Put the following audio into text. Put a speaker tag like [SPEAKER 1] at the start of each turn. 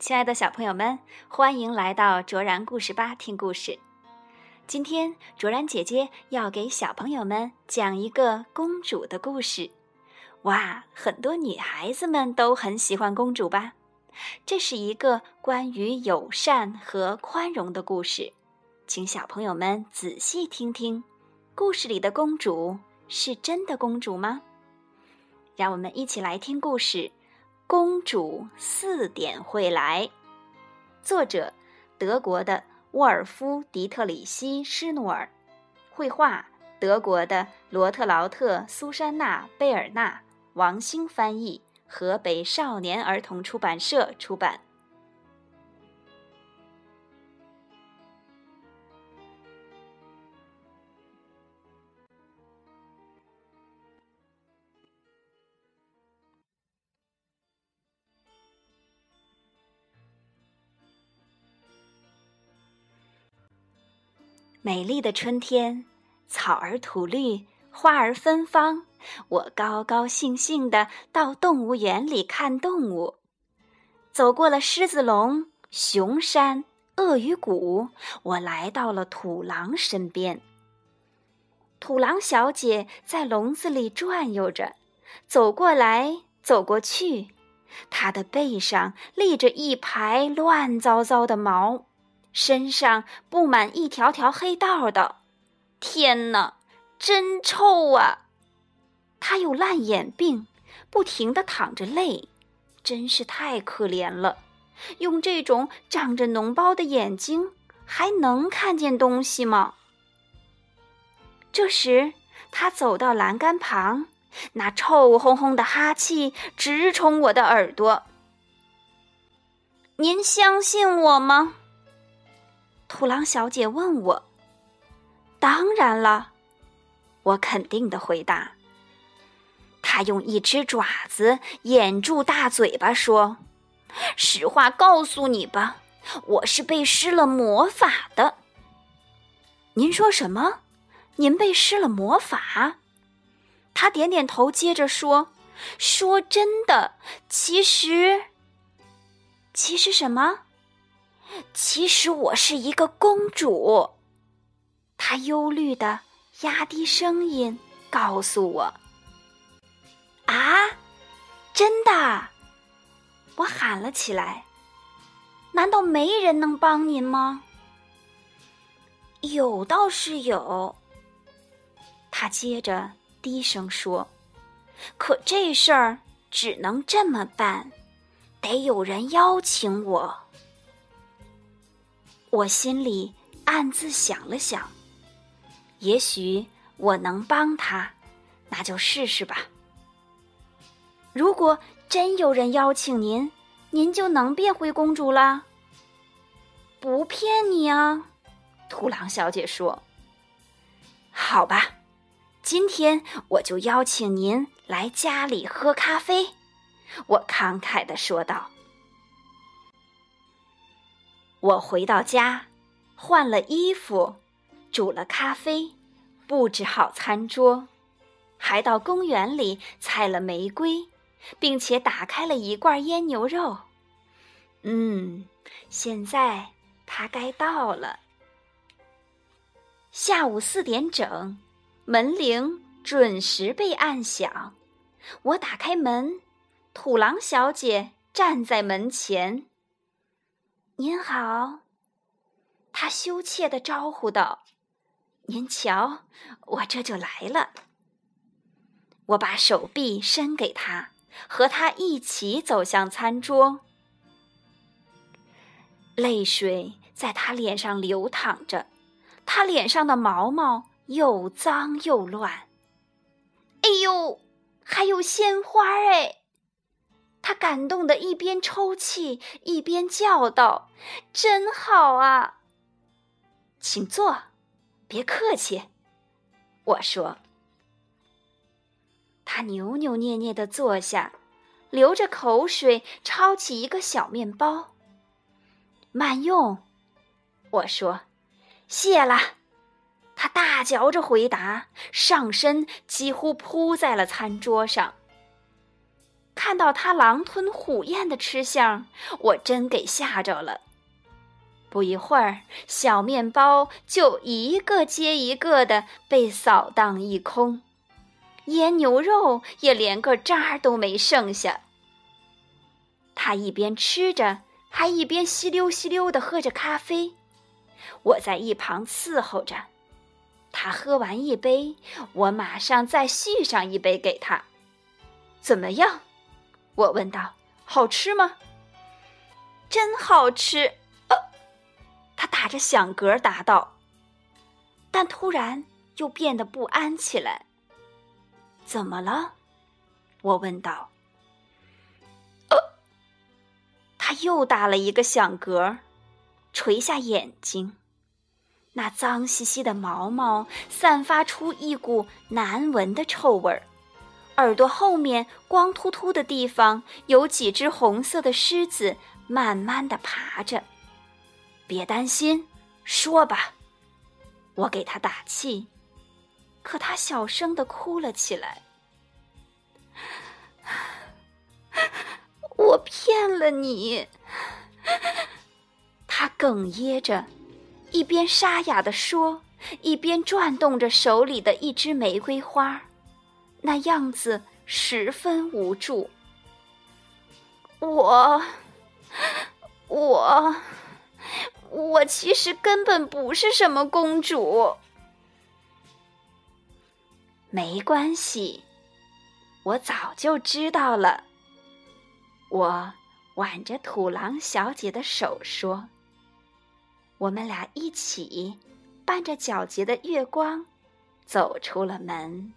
[SPEAKER 1] 亲爱的小朋友们，欢迎来到卓然故事吧听故事。今天卓然姐姐要给小朋友们讲一个公主的故事。哇，很多女孩子们都很喜欢公主吧？这是一个关于友善和宽容的故事，请小朋友们仔细听听。故事里的公主是真的公主吗？让我们一起来听故事。公主四点会来。作者：德国的沃尔夫·迪特里希·施努尔，绘画：德国的罗特劳特·苏珊娜·贝尔纳，王兴翻译，河北少年儿童出版社出版。美丽的春天，草儿吐绿，花儿芬芳。我高高兴兴地到动物园里看动物，走过了狮子笼、熊山、鳄鱼谷，我来到了土狼身边。土狼小姐在笼子里转悠着，走过来走过去，她的背上立着一排乱糟糟的毛。身上布满一条条黑道的，天哪，真臭啊！他有烂眼病，不停的淌着泪，真是太可怜了。用这种长着脓包的眼睛，还能看见东西吗？这时，他走到栏杆旁，那臭烘烘的哈气直冲我的耳朵。您相信我吗？土狼小姐问我：“当然了。”我肯定的回答。她用一只爪子掩住大嘴巴，说：“实话告诉你吧，我是被施了魔法的。”您说什么？您被施了魔法？他点点头，接着说：“说真的，其实……其实什么？”其实我是一个公主，她忧虑的压低声音告诉我：“啊，真的！”我喊了起来：“难道没人能帮您吗？”有倒是有，他接着低声说：“可这事儿只能这么办，得有人邀请我。”我心里暗自想了想，也许我能帮他，那就试试吧。如果真有人邀请您，您就能变回公主了。不骗你啊，土狼小姐说。好吧，今天我就邀请您来家里喝咖啡。我慷慨的说道。我回到家，换了衣服，煮了咖啡，布置好餐桌，还到公园里采了玫瑰，并且打开了一罐腌牛肉。嗯，现在它该到了。下午四点整，门铃准时被按响。我打开门，土狼小姐站在门前。您好，他羞怯地招呼道：“您瞧，我这就来了。”我把手臂伸给他，和他一起走向餐桌。泪水在他脸上流淌着，他脸上的毛毛又脏又乱。哎呦，还有鲜花哎！他感动的一边抽泣一边叫道：“真好啊！”请坐，别客气。我说。他扭扭捏捏的坐下，流着口水抄起一个小面包。慢用，我说。谢了。他大嚼着回答，上身几乎扑在了餐桌上。看到他狼吞虎咽的吃相，我真给吓着了。不一会儿，小面包就一个接一个的被扫荡一空，腌牛肉也连个渣都没剩下。他一边吃着，还一边吸溜吸溜的喝着咖啡。我在一旁伺候着。他喝完一杯，我马上再续上一杯给他。怎么样？我问道。好吃吗？真好吃。呃他打着响嗝答道，但突然又变得不安起来。怎么了？我问道。呃，他又打了一个响嗝，垂下眼睛，那脏兮兮的毛毛散发出一股难闻的臭味儿，耳朵后面光秃秃的地方有几只红色的狮子慢慢的爬着。别担心，说吧。我给他打气，可他小声的哭了起来。我骗了你，他哽咽着，一边沙哑的说，一边转动着手里的一支玫瑰花，那样子十分无助。我，我。我其实根本不是什么公主，没关系，我早就知道了。我挽着土狼小姐的手说：“我们俩一起，伴着皎洁的月光，走出了门。”